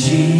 ti.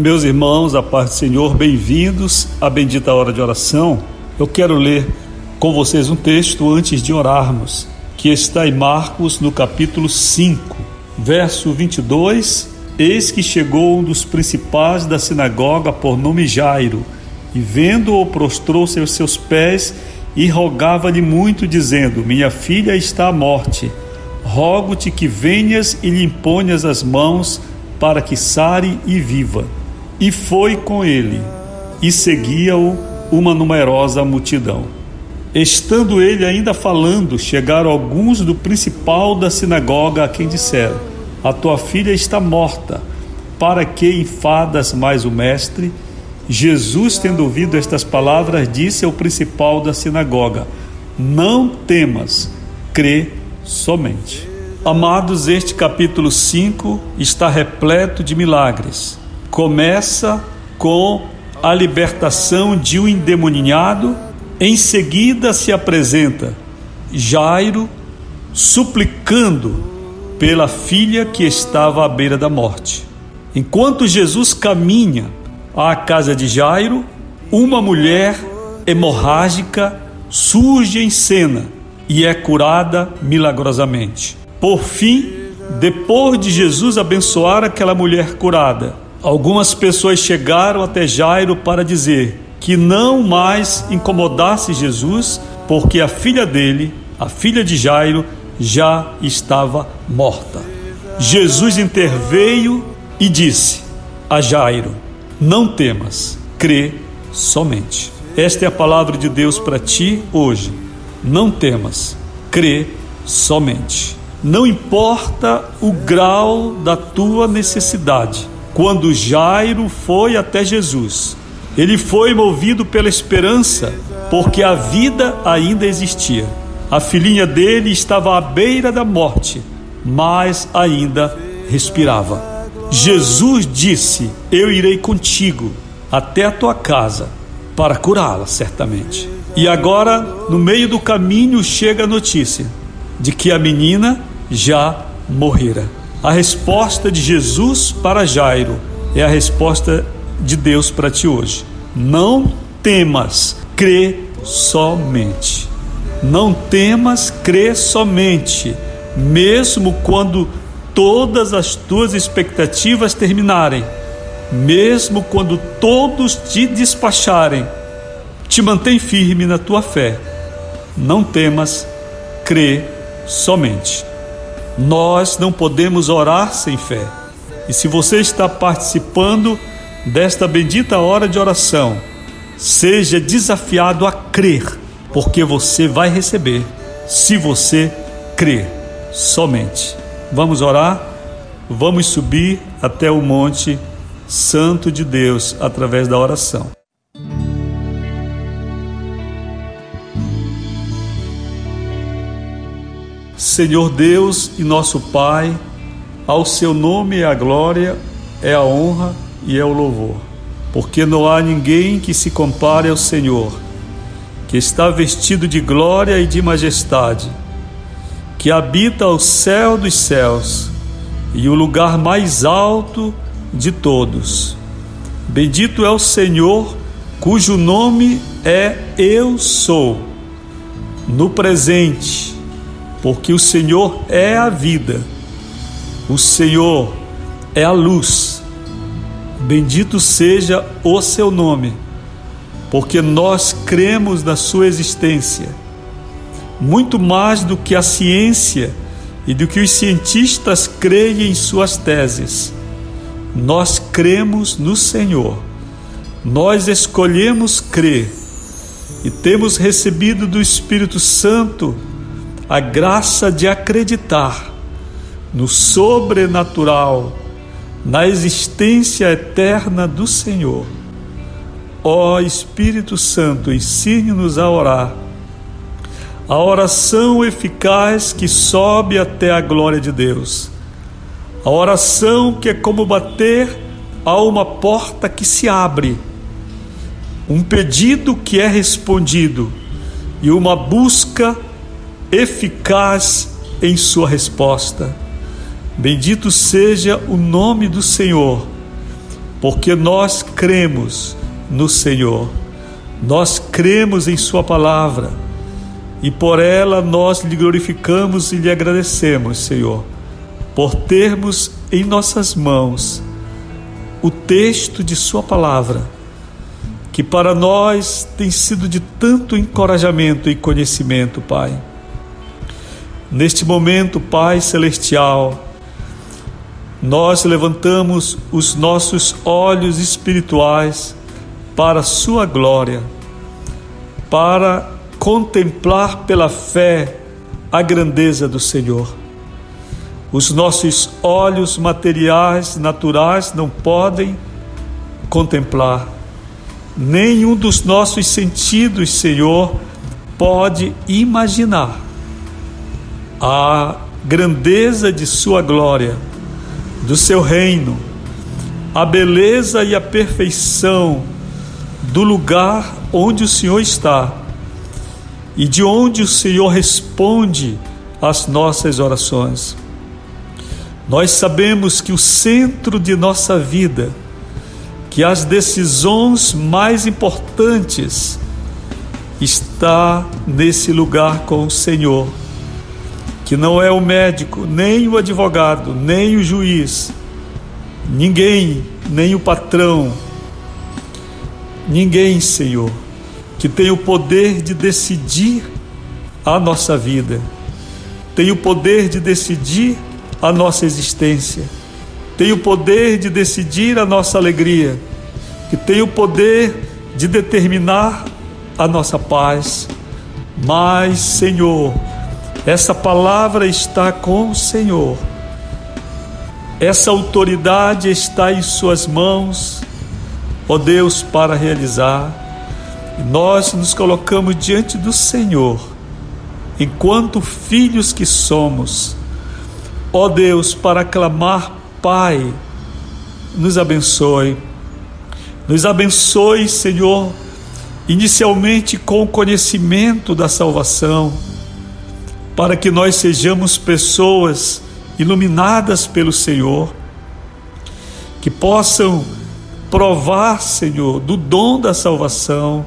Meus irmãos, a paz do Senhor, bem-vindos à bendita hora de oração. Eu quero ler com vocês um texto antes de orarmos, que está em Marcos, no capítulo 5, verso 22. Eis que chegou um dos principais da sinagoga por nome Jairo, e vendo-o, prostrou-se aos seus pés e rogava-lhe muito, dizendo: Minha filha está à morte. Rogo-te que venhas e lhe imponhas as mãos para que sare e viva. E foi com ele, e seguia-o uma numerosa multidão. Estando ele ainda falando, chegaram alguns do principal da sinagoga a quem disseram: A tua filha está morta, para que enfadas mais o mestre? Jesus, tendo ouvido estas palavras, disse ao principal da sinagoga: Não temas, crê somente. Amados, este capítulo 5 está repleto de milagres começa com a libertação de um endemoninhado, em seguida se apresenta Jairo suplicando pela filha que estava à beira da morte. Enquanto Jesus caminha à casa de Jairo, uma mulher hemorrágica surge em cena e é curada milagrosamente. Por fim, depois de Jesus abençoar aquela mulher curada, Algumas pessoas chegaram até Jairo para dizer que não mais incomodasse Jesus, porque a filha dele, a filha de Jairo, já estava morta. Jesus interveio e disse a Jairo: Não temas, crê somente. Esta é a palavra de Deus para ti hoje. Não temas, crê somente. Não importa o grau da tua necessidade quando Jairo foi até Jesus, ele foi movido pela esperança, porque a vida ainda existia. A filhinha dele estava à beira da morte, mas ainda respirava. Jesus disse: Eu irei contigo até a tua casa para curá-la, certamente. E agora, no meio do caminho, chega a notícia de que a menina já morrera. A resposta de Jesus para Jairo é a resposta de Deus para ti hoje. Não temas, crê somente. Não temas, crê somente, mesmo quando todas as tuas expectativas terminarem, mesmo quando todos te despacharem, te mantém firme na tua fé. Não temas, crê somente. Nós não podemos orar sem fé. E se você está participando desta bendita hora de oração, seja desafiado a crer, porque você vai receber se você crer somente. Vamos orar? Vamos subir até o Monte Santo de Deus através da oração. Senhor Deus e nosso Pai, ao seu nome é a glória, é a honra e é o louvor, porque não há ninguém que se compare ao Senhor, que está vestido de glória e de majestade, que habita o céu dos céus e o lugar mais alto de todos. Bendito é o Senhor, cujo nome é Eu Sou, no presente, porque o Senhor é a vida, o Senhor é a luz. Bendito seja o seu nome porque nós cremos na sua existência, muito mais do que a ciência e do que os cientistas creem em suas teses. Nós cremos no Senhor, nós escolhemos crer e temos recebido do Espírito Santo a graça de acreditar no sobrenatural, na existência eterna do Senhor. Ó Espírito Santo, ensine-nos a orar. A oração eficaz que sobe até a glória de Deus. A oração que é como bater a uma porta que se abre. Um pedido que é respondido e uma busca eficaz em sua resposta. Bendito seja o nome do Senhor, porque nós cremos no Senhor. Nós cremos em Sua palavra e por ela nós lhe glorificamos e lhe agradecemos, Senhor, por termos em nossas mãos o texto de Sua palavra, que para nós tem sido de tanto encorajamento e conhecimento, Pai. Neste momento, Pai Celestial, nós levantamos os nossos olhos espirituais para a sua glória, para contemplar pela fé a grandeza do Senhor. Os nossos olhos materiais, naturais, não podem contemplar. Nenhum dos nossos sentidos, Senhor, pode imaginar a grandeza de Sua glória, do Seu reino, a beleza e a perfeição do lugar onde o Senhor está e de onde o Senhor responde às nossas orações. Nós sabemos que o centro de nossa vida, que as decisões mais importantes está nesse lugar com o Senhor, que não é o médico, nem o advogado, nem o juiz, ninguém, nem o patrão, Ninguém, Senhor, que tem o poder de decidir a nossa vida, tem o poder de decidir a nossa existência, tem o poder de decidir a nossa alegria, que tem o poder de determinar a nossa paz. Mas, Senhor, essa palavra está com o Senhor. Essa autoridade está em Suas mãos ó Deus, para realizar. E nós nos colocamos diante do Senhor, enquanto filhos que somos, ó Deus, para clamar, Pai, nos abençoe. Nos abençoe, Senhor, inicialmente com o conhecimento da salvação, para que nós sejamos pessoas iluminadas pelo Senhor, que possam provar, Senhor, do dom da salvação,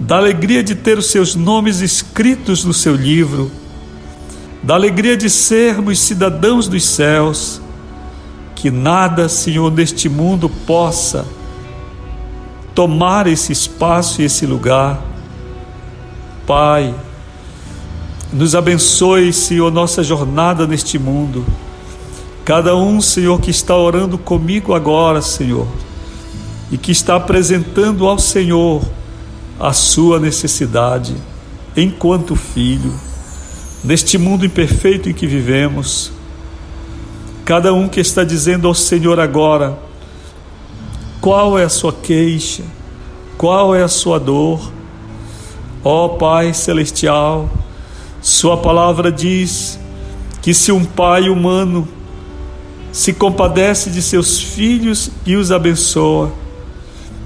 da alegria de ter os seus nomes escritos no seu livro, da alegria de sermos cidadãos dos céus, que nada, Senhor, neste mundo possa tomar esse espaço e esse lugar. Pai, nos abençoe, Senhor, nossa jornada neste mundo. Cada um, Senhor, que está orando comigo agora, Senhor e que está apresentando ao Senhor a sua necessidade enquanto filho, neste mundo imperfeito em que vivemos. Cada um que está dizendo ao Senhor agora qual é a sua queixa, qual é a sua dor. Ó Pai celestial, Sua palavra diz que se um pai humano se compadece de seus filhos e os abençoa,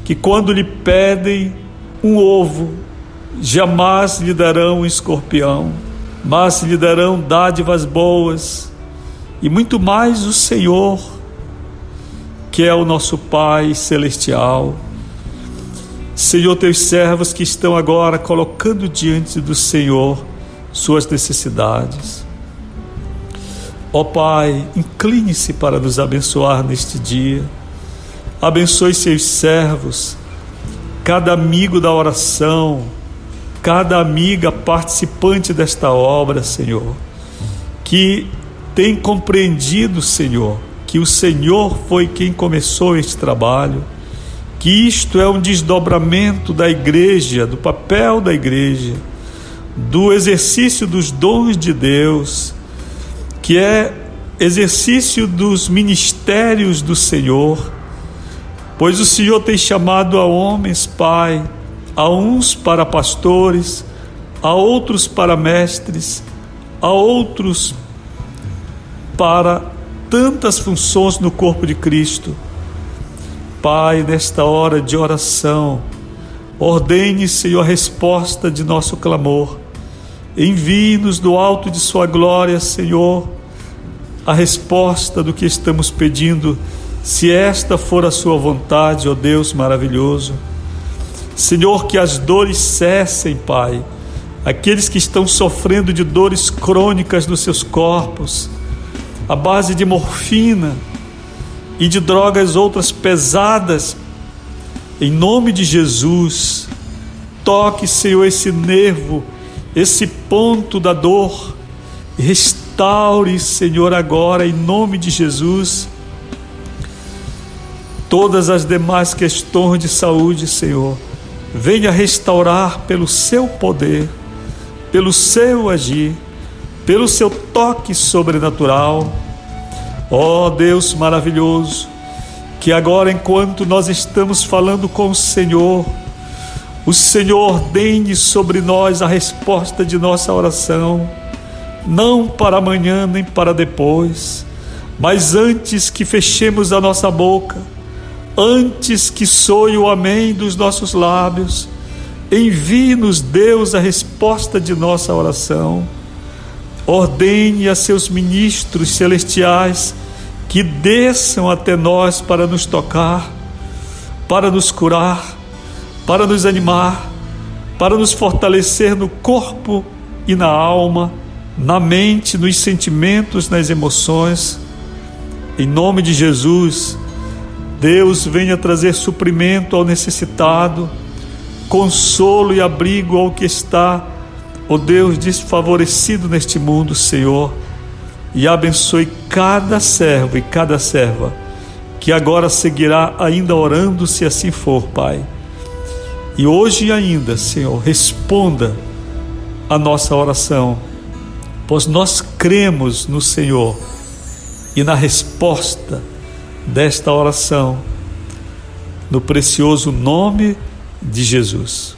que quando lhe pedem um ovo, jamais lhe darão um escorpião, mas lhe darão dádivas boas, e muito mais o Senhor, que é o nosso Pai celestial. Senhor, teus servos que estão agora colocando diante do Senhor suas necessidades. Ó Pai, incline-se para nos abençoar neste dia. Abençoe seus servos, cada amigo da oração, cada amiga participante desta obra, Senhor, que tem compreendido, Senhor, que o Senhor foi quem começou este trabalho, que isto é um desdobramento da igreja, do papel da igreja, do exercício dos dons de Deus, que é exercício dos ministérios do Senhor, pois o Senhor tem chamado a homens, Pai, a uns para pastores, a outros para mestres, a outros para tantas funções no corpo de Cristo. Pai, nesta hora de oração, ordene, Senhor, a resposta de nosso clamor. Envie-nos do alto de Sua glória, Senhor, a resposta do que estamos pedindo, se esta for a Sua vontade, ó Deus maravilhoso. Senhor, que as dores cessem, Pai. Aqueles que estão sofrendo de dores crônicas nos seus corpos, a base de morfina e de drogas outras pesadas, em nome de Jesus, toque, Senhor, esse nervo, esse ponto da dor, restaure, Senhor, agora, em nome de Jesus, todas as demais questões de saúde, Senhor venha restaurar pelo seu poder, pelo seu agir, pelo seu toque sobrenatural. Ó oh, Deus maravilhoso, que agora, enquanto nós estamos falando com o Senhor, o Senhor ordene sobre nós a resposta de nossa oração, não para amanhã nem para depois, mas antes que fechemos a nossa boca antes que soe o amém dos nossos lábios, envie-nos, Deus, a resposta de nossa oração. Ordene a seus ministros celestiais que desçam até nós para nos tocar, para nos curar, para nos animar, para nos fortalecer no corpo e na alma, na mente, nos sentimentos, nas emoções. Em nome de Jesus, Deus venha trazer suprimento ao necessitado, consolo e abrigo ao que está, ó Deus, desfavorecido neste mundo, Senhor, e abençoe cada servo e cada serva que agora seguirá ainda orando, se assim for, Pai. E hoje ainda, Senhor, responda a nossa oração, pois nós cremos no Senhor e na resposta desta oração, no precioso nome de Jesus.